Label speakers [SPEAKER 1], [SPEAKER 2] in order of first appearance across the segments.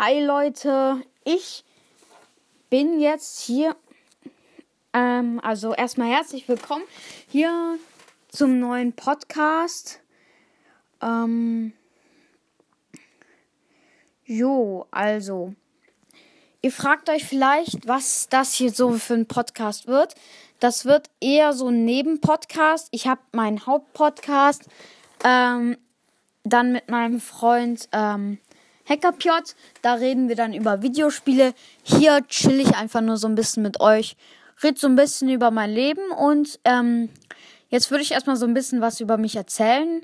[SPEAKER 1] Hi Leute, ich bin jetzt hier. Ähm, also erstmal herzlich willkommen hier zum neuen Podcast. Ähm, jo, also. Ihr fragt euch vielleicht, was das hier so für ein Podcast wird. Das wird eher so ein Nebenpodcast. Ich habe meinen Hauptpodcast ähm, dann mit meinem Freund ähm, Hackerpjot. Da reden wir dann über Videospiele. Hier chill ich einfach nur so ein bisschen mit euch. Red so ein bisschen über mein Leben und ähm, jetzt würde ich erstmal so ein bisschen was über mich erzählen.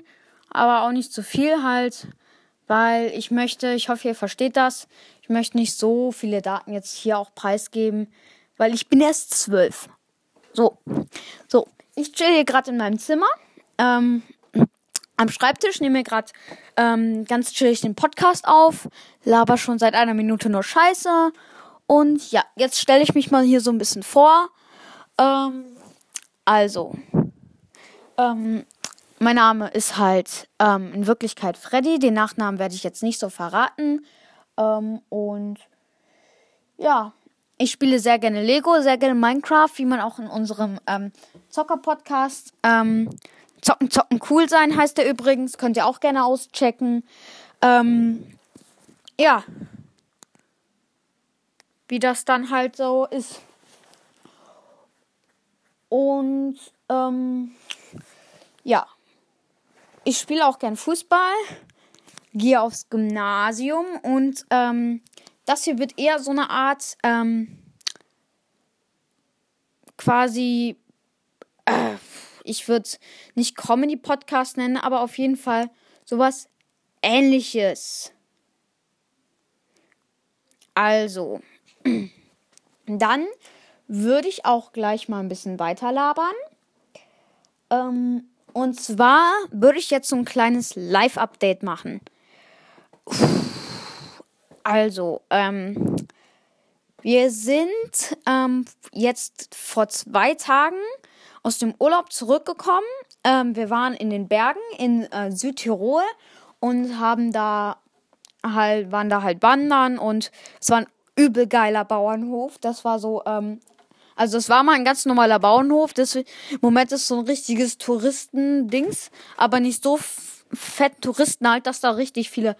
[SPEAKER 1] Aber auch nicht zu viel halt, weil ich möchte, ich hoffe, ihr versteht das. Ich möchte nicht so viele Daten jetzt hier auch preisgeben, weil ich bin erst zwölf. So, so, ich chill hier gerade in meinem Zimmer. Ähm, am Schreibtisch, nehme mir gerade ähm, ganz chillig den Podcast auf, laber schon seit einer Minute nur Scheiße. Und ja, jetzt stelle ich mich mal hier so ein bisschen vor. Ähm, also, ähm, mein Name ist halt ähm, in Wirklichkeit Freddy. Den Nachnamen werde ich jetzt nicht so verraten. Ähm, und ja, ich spiele sehr gerne Lego, sehr gerne Minecraft, wie man auch in unserem ähm, Zocker-Podcast ähm, Zocken, zocken, cool sein heißt der übrigens. Könnt ihr auch gerne auschecken. Ähm, ja. Wie das dann halt so ist. Und ähm, ja. Ich spiele auch gern Fußball. Gehe aufs Gymnasium und ähm, das hier wird eher so eine Art ähm, quasi äh, ich würde es nicht Comedy-Podcast nennen, aber auf jeden Fall sowas ähnliches. Also, dann würde ich auch gleich mal ein bisschen weiter labern. Ähm, und zwar würde ich jetzt so ein kleines Live-Update machen. Also, ähm, wir sind ähm, jetzt vor zwei Tagen aus dem Urlaub zurückgekommen. Ähm, wir waren in den Bergen in äh, Südtirol und haben da halt, waren da halt wandern und es war ein übel geiler Bauernhof. Das war so, ähm, also es war mal ein ganz normaler Bauernhof. Das, Im Moment ist so ein richtiges Touristendings, aber nicht so fett Touristen halt, dass da richtig viele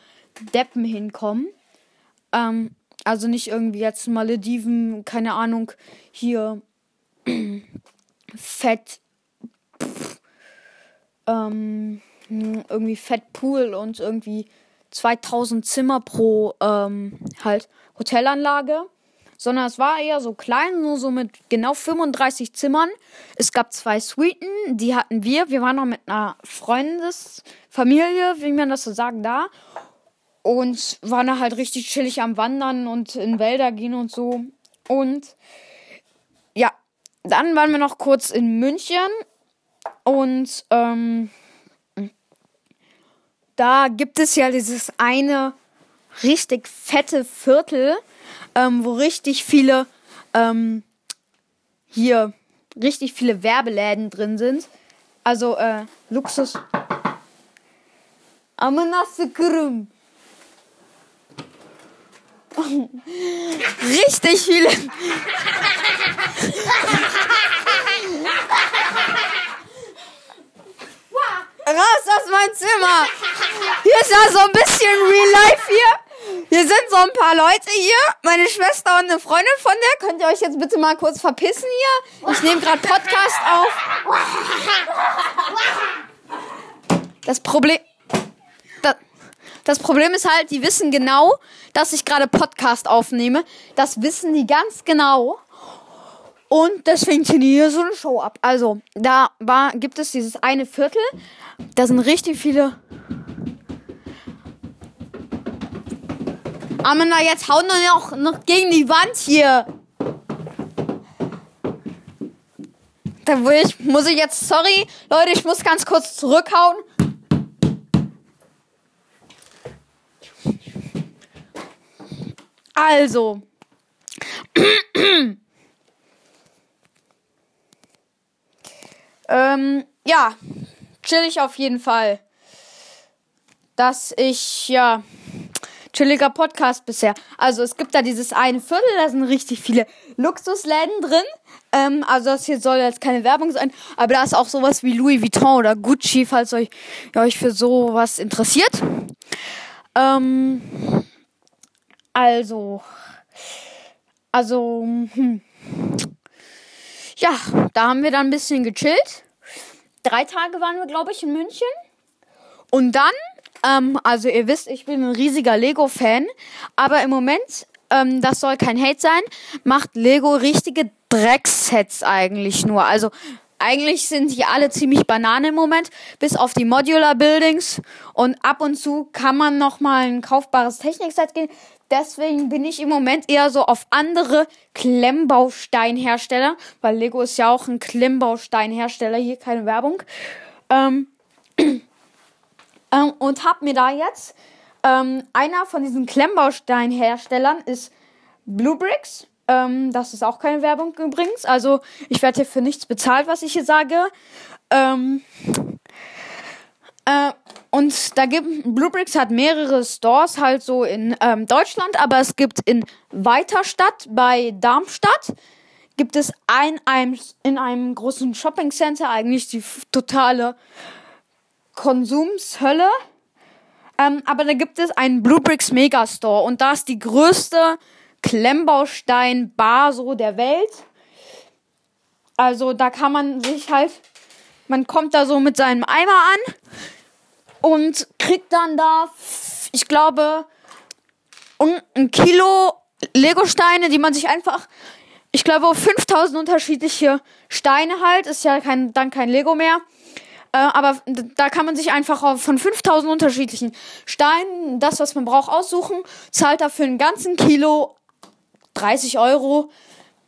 [SPEAKER 1] Deppen hinkommen. Ähm, also nicht irgendwie jetzt Malediven, keine Ahnung, hier Fett. Ähm, irgendwie Fettpool und irgendwie 2000 Zimmer pro ähm, halt Hotelanlage, sondern es war eher so klein, nur so mit genau 35 Zimmern. Es gab zwei Suiten, die hatten wir. Wir waren noch mit einer Freundesfamilie, wie man das so sagen da. Und waren da halt richtig chillig am Wandern und in Wälder gehen und so. Und dann waren wir noch kurz in München und ähm, da gibt es ja dieses eine richtig fette Viertel, ähm, wo richtig viele ähm, hier richtig viele Werbeläden drin sind. Also äh, Luxus. Amanassekrum. Richtig viele. Raus aus meinem Zimmer! Hier ist ja so ein bisschen Real Life hier. Hier sind so ein paar Leute hier. Meine Schwester und eine Freundin von der. Könnt ihr euch jetzt bitte mal kurz verpissen hier? Ich nehme gerade Podcast auf. Das Problem. Das, Problem ist halt, die wissen genau, dass ich gerade Podcast aufnehme. Das wissen die ganz genau. Und deswegen ziehen die hier so eine Show ab. Also, da war, gibt es dieses eine Viertel. Da sind richtig viele. Amanda, jetzt hauen wir noch, noch gegen die Wand hier. Da will ich, muss ich jetzt, sorry, Leute, ich muss ganz kurz zurückhauen. Also. ähm, ja, chillig auf jeden Fall. Dass ich, ja, chilliger Podcast bisher. Also es gibt da dieses eine Viertel, da sind richtig viele Luxusläden drin. Ähm, also das hier soll jetzt keine Werbung sein, aber da ist auch sowas wie Louis Vuitton oder Gucci, falls euch, ihr euch für sowas interessiert. Ähm, also, also, hm. ja, da haben wir dann ein bisschen gechillt. Drei Tage waren wir, glaube ich, in München. Und dann ähm, also ihr wisst, ich bin ein riesiger Lego-Fan, aber im Moment, ähm, das soll kein Hate sein, macht Lego richtige Drecksets eigentlich nur. Also eigentlich sind die alle ziemlich Banane im Moment, bis auf die Modular Buildings. Und ab und zu kann man noch mal ein kaufbares Technikset gehen. Deswegen bin ich im Moment eher so auf andere Klemmbausteinhersteller, weil Lego ist ja auch ein Klemmbausteinhersteller. Hier keine Werbung. Ähm, ähm, und habe mir da jetzt ähm, einer von diesen Klemmbausteinherstellern ist Bluebricks. Ähm, das ist auch keine Werbung übrigens. Also ich werde hier für nichts bezahlt, was ich hier sage. Ähm, äh, und da gibt Bluebricks hat mehrere Stores halt so in ähm, Deutschland, aber es gibt in Weiterstadt bei Darmstadt gibt es ein, ein in einem großen Shopping Center eigentlich die totale Konsumshölle. Ähm, aber da gibt es einen Bluebricks Megastore und da ist die größte Klemmbaustein-Bar so der Welt. Also da kann man sich halt, man kommt da so mit seinem Eimer an und kriegt dann da, ich glaube, ein Kilo Lego-Steine, die man sich einfach, ich glaube, 5000 unterschiedliche Steine halt, ist ja kein, dann kein Lego mehr. Äh, aber da kann man sich einfach von 5000 unterschiedlichen Steinen das, was man braucht, aussuchen. Zahlt dafür einen ganzen Kilo 30 Euro.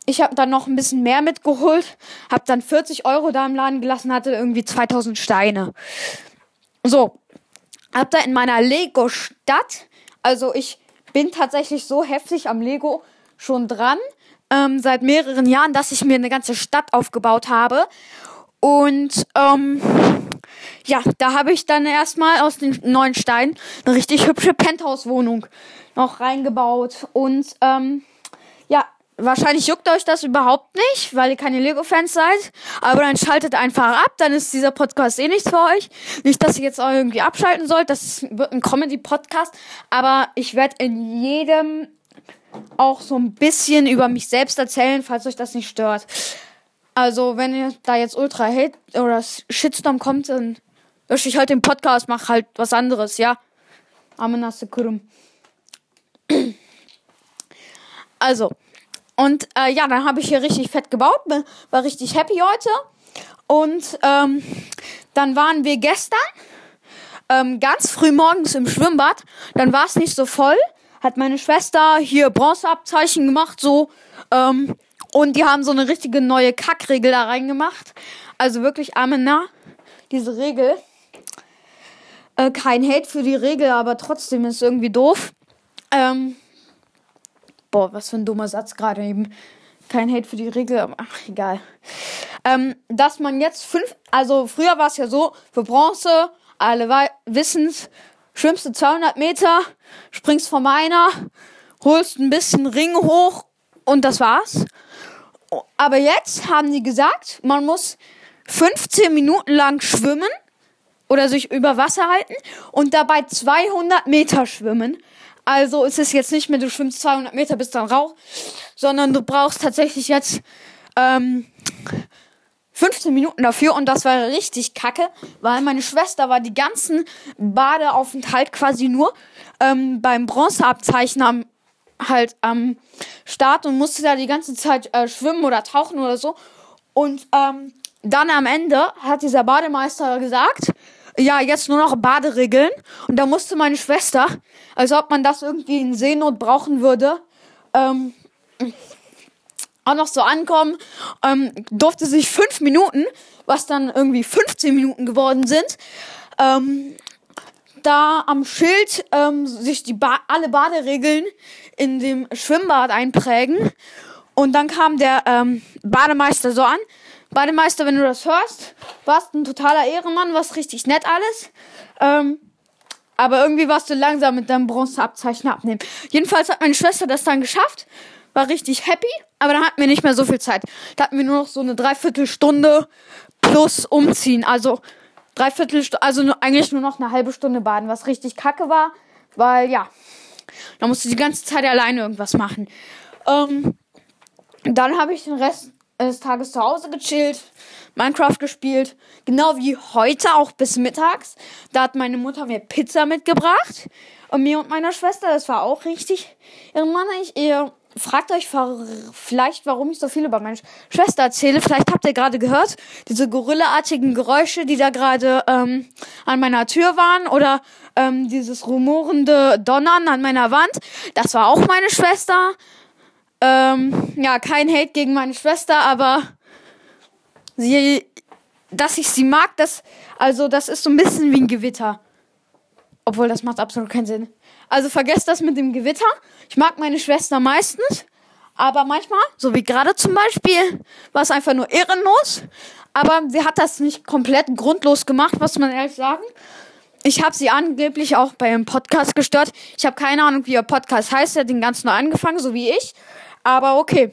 [SPEAKER 1] Ich habe dann noch ein bisschen mehr mitgeholt, habe dann 40 Euro da im Laden gelassen, hatte irgendwie 2000 Steine. So, hab da in meiner Lego-Stadt, also ich bin tatsächlich so heftig am Lego schon dran, ähm, seit mehreren Jahren, dass ich mir eine ganze Stadt aufgebaut habe. Und ähm, ja, da habe ich dann erstmal aus den neuen Steinen eine richtig hübsche Penthouse-Wohnung noch reingebaut. Und ähm, wahrscheinlich juckt euch das überhaupt nicht, weil ihr keine Lego-Fans seid. Aber dann schaltet einfach ab, dann ist dieser Podcast eh nichts für euch. Nicht, dass ihr jetzt auch irgendwie abschalten sollt. Das wird ein Comedy-Podcast. Aber ich werde in jedem auch so ein bisschen über mich selbst erzählen, falls euch das nicht stört. Also, wenn ihr da jetzt Ultra Hate oder Shitstorm kommt, dann lösche ich halt den Podcast, mach halt was anderes, ja. Amenasse Kurum. Also, und äh, ja, dann habe ich hier richtig fett gebaut, war richtig happy heute. Und ähm, dann waren wir gestern ähm, ganz früh morgens im Schwimmbad. Dann war es nicht so voll. Hat meine Schwester hier Bronzeabzeichen gemacht, so. Ähm, und die haben so eine richtige neue Kackregel da reingemacht. Also wirklich Amena, diese Regel. Äh, kein Hate für die Regel, aber trotzdem ist irgendwie doof. Ähm, boah, was für ein dummer Satz gerade eben. Kein Hate für die Regel, aber ach, egal. Ähm, dass man jetzt fünf, also früher war es ja so, für Bronze, alle wissen's, schwimmst du 200 Meter, springst vom Einer, holst ein bisschen Ring hoch und das war's. Aber jetzt haben die gesagt, man muss 15 Minuten lang schwimmen oder sich über Wasser halten und dabei 200 Meter schwimmen. Also ist es jetzt nicht mehr, du schwimmst 200 Meter bis dann Rauch, sondern du brauchst tatsächlich jetzt ähm, 15 Minuten dafür und das war richtig kacke, weil meine Schwester war die ganzen Badeaufenthalt quasi nur ähm, beim Bronzeabzeichen am halt am Start und musste da die ganze Zeit äh, schwimmen oder tauchen oder so. Und ähm, dann am Ende hat dieser Bademeister gesagt, ja, jetzt nur noch Baderegeln. Und da musste meine Schwester, als ob man das irgendwie in Seenot brauchen würde, ähm, auch noch so ankommen, ähm, durfte sich fünf Minuten, was dann irgendwie 15 Minuten geworden sind, ähm, da am Schild ähm, sich die ba alle Baderegeln in dem Schwimmbad einprägen. Und dann kam der ähm, Bademeister so an. Bademeister, wenn du das hörst, warst ein totaler Ehrenmann, was richtig nett alles. Ähm, Aber irgendwie warst du langsam mit deinem Bronzeabzeichen abnehmen. Jedenfalls hat meine Schwester das dann geschafft. War richtig happy. Aber dann hatten wir nicht mehr so viel Zeit. Da hatten wir nur noch so eine Dreiviertelstunde plus umziehen. Also Dreiviertelstunde, also nur, eigentlich nur noch eine halbe Stunde baden, was richtig kacke war. Weil ja, da musste die ganze Zeit alleine irgendwas machen. Ähm, dann habe ich den Rest des Tages zu Hause gechillt, Minecraft gespielt, genau wie heute auch bis mittags. Da hat meine Mutter mir Pizza mitgebracht und mir und meiner Schwester, das war auch richtig. Irgendwann ich ihr fragt euch vielleicht, warum ich so viel über meine Schwester erzähle. Vielleicht habt ihr gerade gehört, diese gorillaartigen Geräusche, die da gerade ähm, an meiner Tür waren oder ähm, dieses rumorende Donnern an meiner Wand. Das war auch meine Schwester. Ähm, ja, kein Hate gegen meine Schwester, aber sie, dass ich sie mag, das, also das ist so ein bisschen wie ein Gewitter. Obwohl, das macht absolut keinen Sinn. Also vergesst das mit dem Gewitter. Ich mag meine Schwester meistens, aber manchmal, so wie gerade zum Beispiel, war es einfach nur ehrenlos. Aber sie hat das nicht komplett grundlos gemacht, was man ehrlich sagen. Ich habe sie angeblich auch bei einem Podcast gestört. Ich habe keine Ahnung, wie ihr Podcast heißt. Er hat den ganz neu angefangen, so wie ich. Aber okay.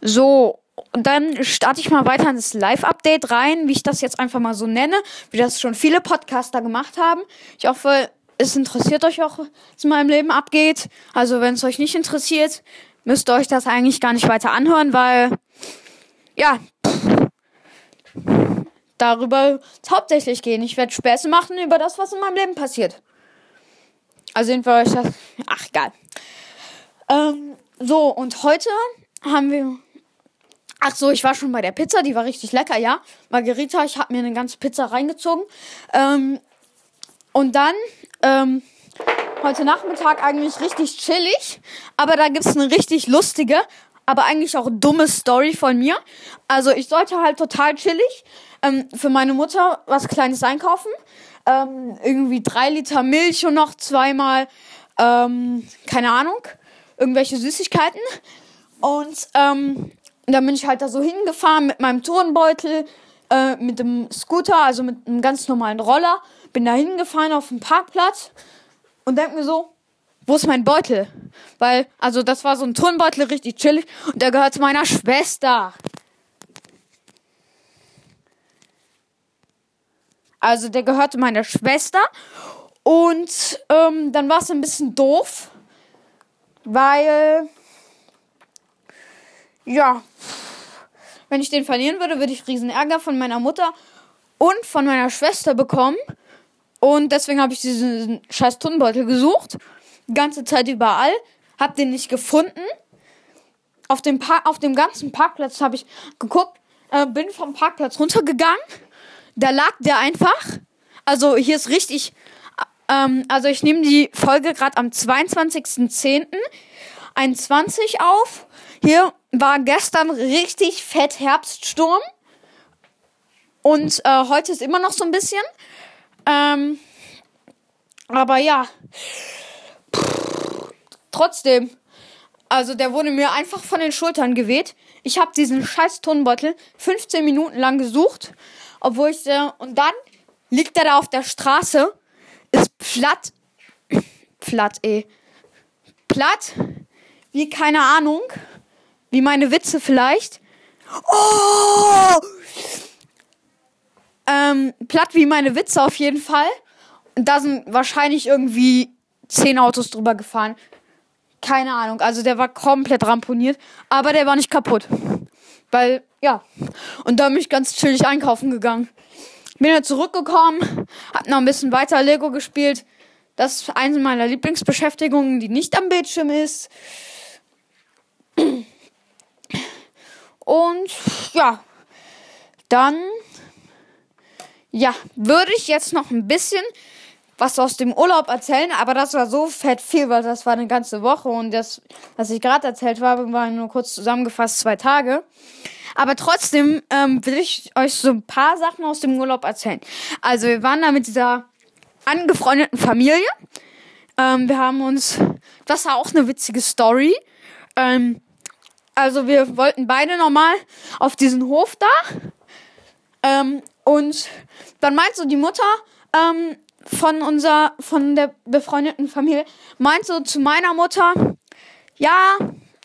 [SPEAKER 1] So, dann starte ich mal weiter ins Live-Update rein, wie ich das jetzt einfach mal so nenne, wie das schon viele Podcaster gemacht haben. Ich hoffe, es interessiert euch auch, was in meinem Leben abgeht. Also, wenn es euch nicht interessiert, müsst ihr euch das eigentlich gar nicht weiter anhören, weil, ja, darüber hauptsächlich gehen. Ich werde Späße machen über das, was in meinem Leben passiert. Also, jedenfalls, ach, egal. Ähm, so, und heute haben wir. Ach so, ich war schon bei der Pizza, die war richtig lecker, ja. Margarita, ich habe mir eine ganze Pizza reingezogen. Ähm, und dann, ähm, heute Nachmittag eigentlich richtig chillig. Aber da gibt's eine richtig lustige, aber eigentlich auch dumme Story von mir. Also ich sollte halt total chillig ähm, für meine Mutter was Kleines einkaufen. Ähm, irgendwie drei Liter Milch und noch zweimal, ähm, keine Ahnung irgendwelche Süßigkeiten. Und ähm, dann bin ich halt da so hingefahren mit meinem Turnbeutel, äh, mit dem Scooter, also mit einem ganz normalen Roller. Bin da hingefahren auf den Parkplatz und denk mir so, wo ist mein Beutel? Weil, also das war so ein Turnbeutel, richtig chillig und der gehört zu meiner Schwester. Also der gehörte meiner Schwester und ähm, dann war es ein bisschen doof, weil, ja, wenn ich den verlieren würde, würde ich riesen Ärger von meiner Mutter und von meiner Schwester bekommen. Und deswegen habe ich diesen scheiß Turnbeutel gesucht. Die ganze Zeit überall. Hab den nicht gefunden. Auf dem, pa auf dem ganzen Parkplatz habe ich geguckt. Äh, bin vom Parkplatz runtergegangen. Da lag der einfach. Also hier ist richtig ähm, also ich nehme die Folge gerade am 22.10.21 auf. Hier war gestern richtig fett Herbststurm. Und äh, heute ist immer noch so ein bisschen. Ähm, aber ja. Trotzdem. Also der wurde mir einfach von den Schultern geweht. Ich habe diesen scheiß Tonbeutel 15 Minuten lang gesucht. Obwohl ich... Äh, und dann liegt er da auf der Straße ist platt. Platt, eh. Platt. Wie keine Ahnung. Wie meine Witze vielleicht. Oh! Ähm, platt wie meine Witze auf jeden Fall. Und da sind wahrscheinlich irgendwie zehn Autos drüber gefahren. Keine Ahnung. Also der war komplett ramponiert. Aber der war nicht kaputt. Weil, ja. Und da bin ich ganz chillig einkaufen gegangen. Bin dann zurückgekommen, hab noch ein bisschen weiter Lego gespielt. Das ist eine meiner Lieblingsbeschäftigungen, die nicht am Bildschirm ist. Und ja, dann ja, würde ich jetzt noch ein bisschen was aus dem Urlaub erzählen, aber das war so fett viel, weil das war eine ganze Woche und das, was ich gerade erzählt habe, war nur kurz zusammengefasst zwei Tage. Aber trotzdem ähm, will ich euch so ein paar Sachen aus dem Urlaub erzählen. Also wir waren da mit dieser angefreundeten Familie. Ähm, wir haben uns, das war auch eine witzige Story. Ähm, also wir wollten beide nochmal auf diesen Hof da. Ähm, und dann meint so die Mutter, ähm, von unserer, von der befreundeten Familie meint so zu meiner Mutter, ja,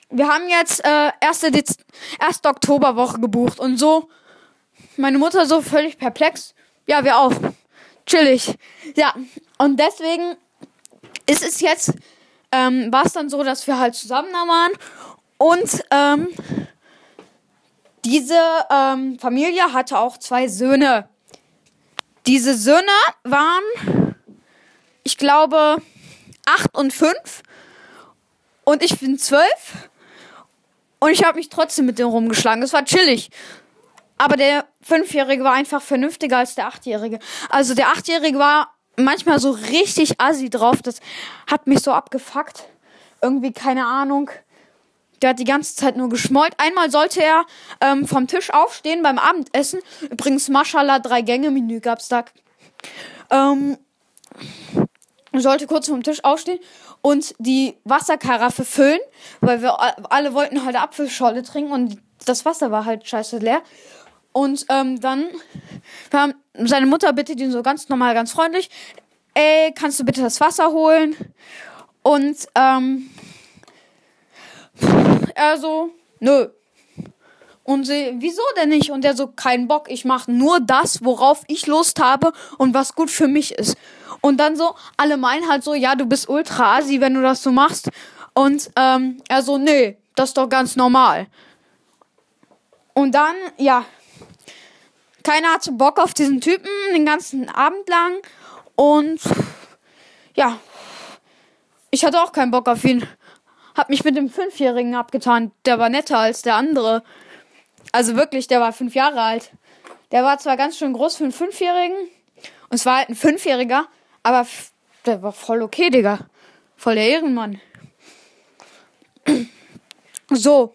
[SPEAKER 1] wir haben jetzt äh, erste, Dez erste Oktoberwoche gebucht und so. Meine Mutter so völlig perplex. Ja, wir auch. Chillig. Ja, und deswegen ist es jetzt, ähm, war es dann so, dass wir halt zusammen da waren und ähm, diese ähm, Familie hatte auch zwei Söhne. Diese Söhne waren, ich glaube, acht und fünf. Und ich bin zwölf. Und ich habe mich trotzdem mit dem rumgeschlagen. Es war chillig. Aber der Fünfjährige war einfach vernünftiger als der Achtjährige. Also der Achtjährige war manchmal so richtig assi drauf. Das hat mich so abgefuckt. Irgendwie, keine Ahnung. Der hat die ganze Zeit nur geschmollt. Einmal sollte er ähm, vom Tisch aufstehen beim Abendessen. Übrigens, Maschallah, drei Gänge-Menü gab's da. Ähm, sollte kurz vom Tisch aufstehen und die Wasserkaraffe füllen, weil wir alle wollten halt Apfelscholle trinken und das Wasser war halt scheiße leer. Und ähm, dann haben seine Mutter bittet ihn so ganz normal, ganz freundlich, ey, kannst du bitte das Wasser holen? Und ähm, er so, nö. Und sie, wieso denn nicht? Und er so, kein Bock, ich mache nur das, worauf ich Lust habe und was gut für mich ist. Und dann so, alle meinen halt so, ja, du bist ultra asi, wenn du das so machst. Und ähm, er so, nee, das ist doch ganz normal. Und dann, ja, keiner hatte Bock auf diesen Typen den ganzen Abend lang. Und ja, ich hatte auch keinen Bock auf ihn. Hab mich mit dem Fünfjährigen abgetan. Der war netter als der andere. Also wirklich, der war fünf Jahre alt. Der war zwar ganz schön groß für einen Fünfjährigen. Und es war halt ein Fünfjähriger. Aber der war voll okay, Digga. Voll der Ehrenmann. So.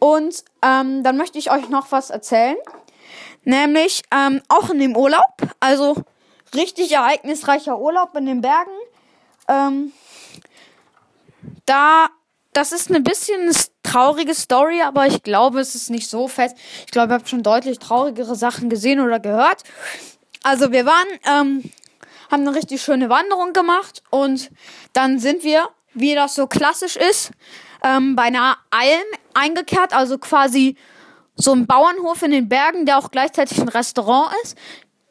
[SPEAKER 1] Und ähm, dann möchte ich euch noch was erzählen. Nämlich ähm, auch in dem Urlaub. Also richtig ereignisreicher Urlaub in den Bergen. Ähm, da, das ist eine bisschen traurige Story, aber ich glaube, es ist nicht so fest. Ich glaube, ihr habt schon deutlich traurigere Sachen gesehen oder gehört. Also wir waren, ähm, haben eine richtig schöne Wanderung gemacht und dann sind wir, wie das so klassisch ist, ähm, bei einer Alm eingekehrt, also quasi so ein Bauernhof in den Bergen, der auch gleichzeitig ein Restaurant ist.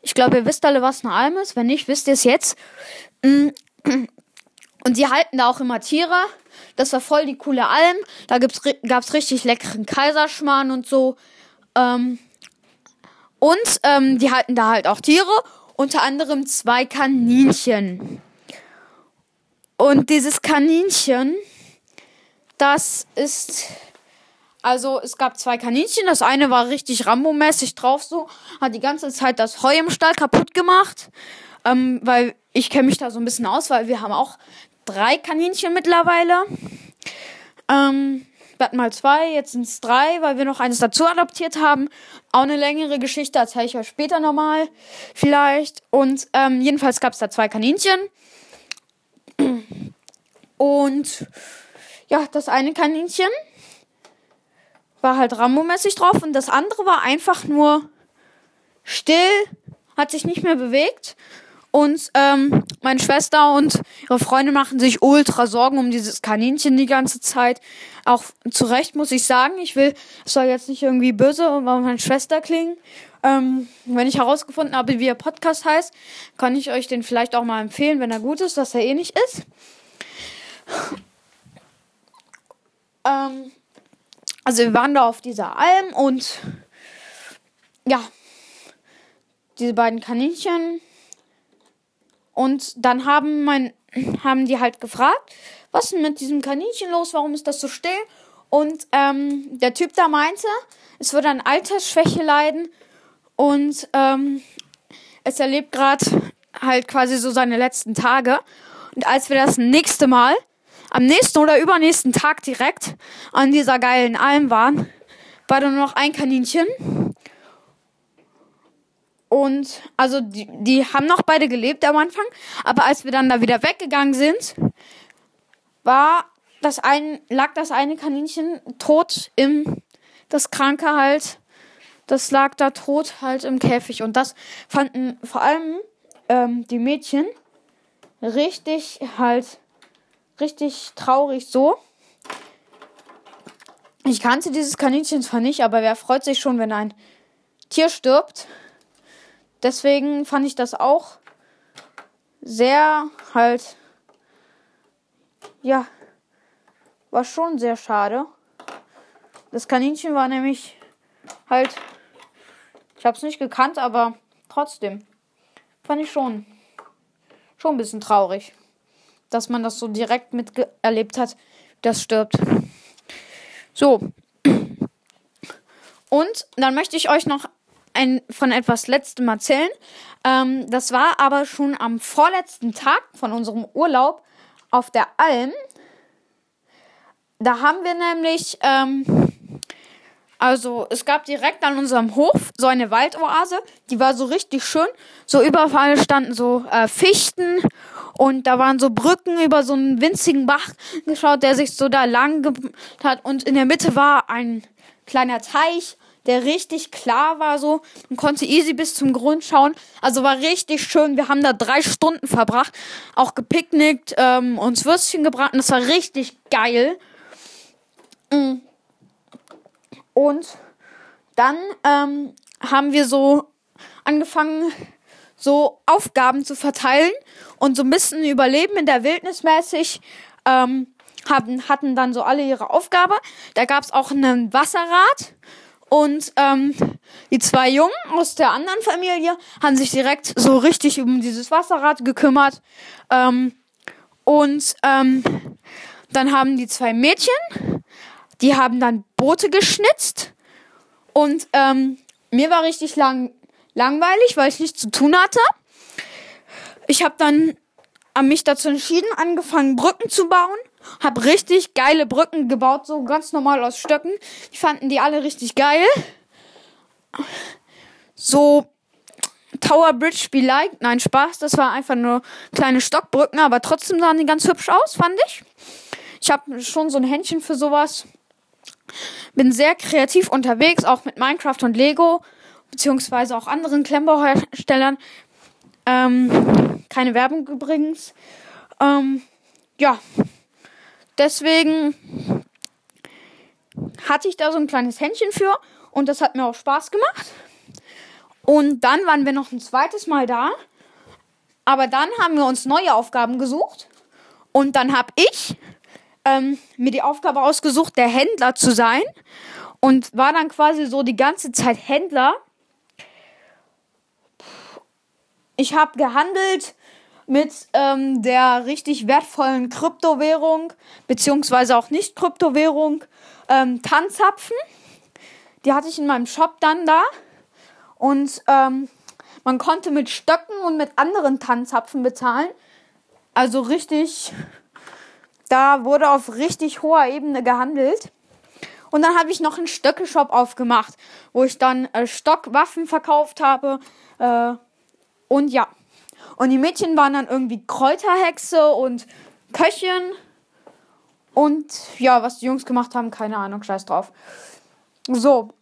[SPEAKER 1] Ich glaube, ihr wisst alle, was eine Alm ist. Wenn nicht, wisst ihr es jetzt. Mm. Und die halten da auch immer Tiere. Das war voll die coole Alm. Da gibt's, gab's richtig leckeren Kaiserschmarrn und so. Ähm, und ähm, die halten da halt auch Tiere. Unter anderem zwei Kaninchen. Und dieses Kaninchen, das ist also es gab zwei Kaninchen. Das eine war richtig Rambo-mäßig drauf so, hat die ganze Zeit das Heu im Stall kaputt gemacht. Ähm, weil ich kenne mich da so ein bisschen aus, weil wir haben auch drei Kaninchen mittlerweile. Ähm, wir hatten mal zwei, jetzt sind es drei, weil wir noch eines dazu adoptiert haben. Auch eine längere Geschichte, erzähle ich euch später nochmal vielleicht. Und ähm, jedenfalls gab es da zwei Kaninchen. Und ja, das eine Kaninchen war halt Rambo-mäßig drauf und das andere war einfach nur still, hat sich nicht mehr bewegt. Und ähm, meine Schwester und ihre Freunde machen sich ultra Sorgen um dieses Kaninchen die ganze Zeit. Auch zu Recht muss ich sagen, ich will, es soll jetzt nicht irgendwie böse über meine Schwester klingen. Ähm, wenn ich herausgefunden habe, wie ihr Podcast heißt, kann ich euch den vielleicht auch mal empfehlen, wenn er gut ist, dass er eh nicht ist. Ähm, also wir waren da auf dieser Alm und ja, diese beiden Kaninchen. Und dann haben mein, haben die halt gefragt, was ist denn mit diesem Kaninchen los? Warum ist das so still? Und ähm, der Typ da meinte, es würde an Altersschwäche leiden und ähm, es erlebt gerade halt quasi so seine letzten Tage. Und als wir das nächste Mal am nächsten oder übernächsten Tag direkt an dieser geilen Alm waren, war da nur noch ein Kaninchen. Und also die, die haben noch beide gelebt am Anfang, aber als wir dann da wieder weggegangen sind, war das ein, lag das eine Kaninchen tot im, das Kranke halt, das lag da tot halt im Käfig. Und das fanden vor allem ähm, die Mädchen richtig halt richtig traurig so. Ich kannte dieses Kaninchen zwar nicht, aber wer freut sich schon, wenn ein Tier stirbt? Deswegen fand ich das auch sehr halt ja war schon sehr schade. Das Kaninchen war nämlich halt ich habe es nicht gekannt, aber trotzdem fand ich schon schon ein bisschen traurig, dass man das so direkt miterlebt hat, das stirbt. So. Und dann möchte ich euch noch ein, von etwas Letztem erzählen. Ähm, das war aber schon am vorletzten Tag von unserem Urlaub auf der Alm. Da haben wir nämlich ähm, also es gab direkt an unserem Hof so eine Waldoase, die war so richtig schön. So überall standen so äh, Fichten und da waren so Brücken über so einen winzigen Bach geschaut, der sich so da lang hat und in der Mitte war ein kleiner Teich, der richtig klar war so. Man konnte easy bis zum Grund schauen. Also war richtig schön. Wir haben da drei Stunden verbracht, auch gepicknickt, ähm, uns Würstchen gebraten. Das war richtig geil. Mhm. Und dann ähm, haben wir so angefangen, so Aufgaben zu verteilen und so ein bisschen Überleben in der Wildnis mäßig. Ähm, haben, hatten dann so alle ihre Aufgabe. Da gab es auch einen Wasserrad. Und ähm, die zwei Jungen aus der anderen Familie haben sich direkt so richtig um dieses Wasserrad gekümmert. Ähm, und ähm, dann haben die zwei Mädchen die haben dann Boote geschnitzt und ähm, mir war richtig lang langweilig, weil ich nichts zu tun hatte. Ich habe dann an mich dazu entschieden, angefangen Brücken zu bauen. Hab richtig geile Brücken gebaut, so ganz normal aus Stöcken. Die fanden die alle richtig geil. So Tower Bridge be like. Nein, Spaß. Das war einfach nur kleine Stockbrücken, aber trotzdem sahen die ganz hübsch aus, fand ich. Ich habe schon so ein Händchen für sowas. Bin sehr kreativ unterwegs, auch mit Minecraft und Lego, beziehungsweise auch anderen Klemmbauherstellern. Ähm, keine Werbung übrigens. Ähm, ja, deswegen hatte ich da so ein kleines Händchen für und das hat mir auch Spaß gemacht. Und dann waren wir noch ein zweites Mal da. Aber dann haben wir uns neue Aufgaben gesucht. Und dann habe ich ähm, mir die Aufgabe ausgesucht, der Händler zu sein und war dann quasi so die ganze Zeit Händler. Ich habe gehandelt mit ähm, der richtig wertvollen Kryptowährung, beziehungsweise auch nicht Kryptowährung, ähm, Tanzapfen. Die hatte ich in meinem Shop dann da. Und ähm, man konnte mit Stöcken und mit anderen Tanzapfen bezahlen. Also richtig da wurde auf richtig hoher Ebene gehandelt. Und dann habe ich noch einen Stöckeshop aufgemacht, wo ich dann äh, Stockwaffen verkauft habe. Äh, und ja. Und die Mädchen waren dann irgendwie Kräuterhexe und Köchin. Und ja, was die Jungs gemacht haben, keine Ahnung, scheiß drauf. So.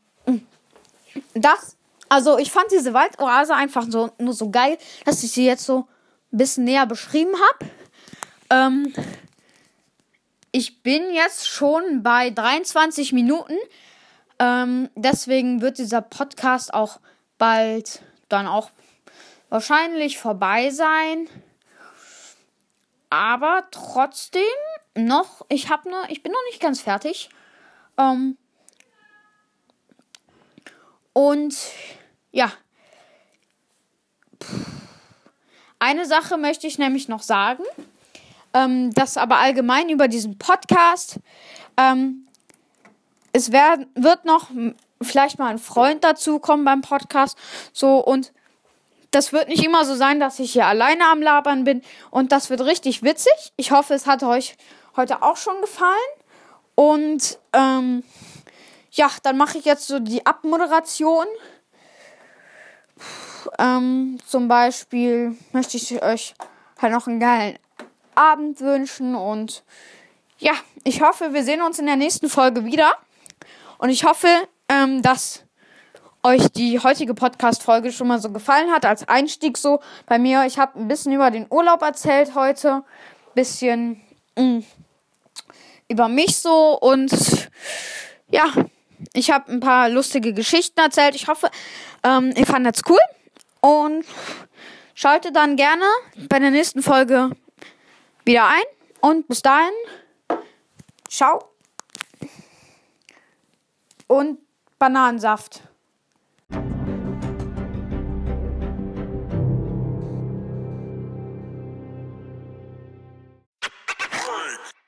[SPEAKER 1] Das, also ich fand diese Waldoase einfach so, nur so geil, dass ich sie jetzt so ein bisschen näher beschrieben habe. Ähm, ich bin jetzt schon bei 23 Minuten. Ähm, deswegen wird dieser Podcast auch bald dann auch wahrscheinlich vorbei sein. Aber trotzdem noch, ich habe nur, ich bin noch nicht ganz fertig. Ähm, und ja. Eine Sache möchte ich nämlich noch sagen. Ähm, das aber allgemein über diesen Podcast. Ähm, es werd, wird noch vielleicht mal ein Freund dazu kommen beim Podcast. So und das wird nicht immer so sein, dass ich hier alleine am Labern bin. Und das wird richtig witzig. Ich hoffe, es hat euch heute auch schon gefallen. Und ähm, ja, dann mache ich jetzt so die Abmoderation. Ähm, zum Beispiel möchte ich euch halt noch einen geilen Abend wünschen und ja, ich hoffe, wir sehen uns in der nächsten Folge wieder. Und ich hoffe, ähm, dass euch die heutige Podcast-Folge schon mal so gefallen hat, als Einstieg so bei mir. Ich habe ein bisschen über den Urlaub erzählt heute, bisschen mh, mm, über mich so und ja, ich habe ein paar lustige Geschichten erzählt. Ich hoffe, ähm, ihr es cool und schaltet dann gerne bei der nächsten Folge wieder ein und bis dahin, ciao und Bananensaft.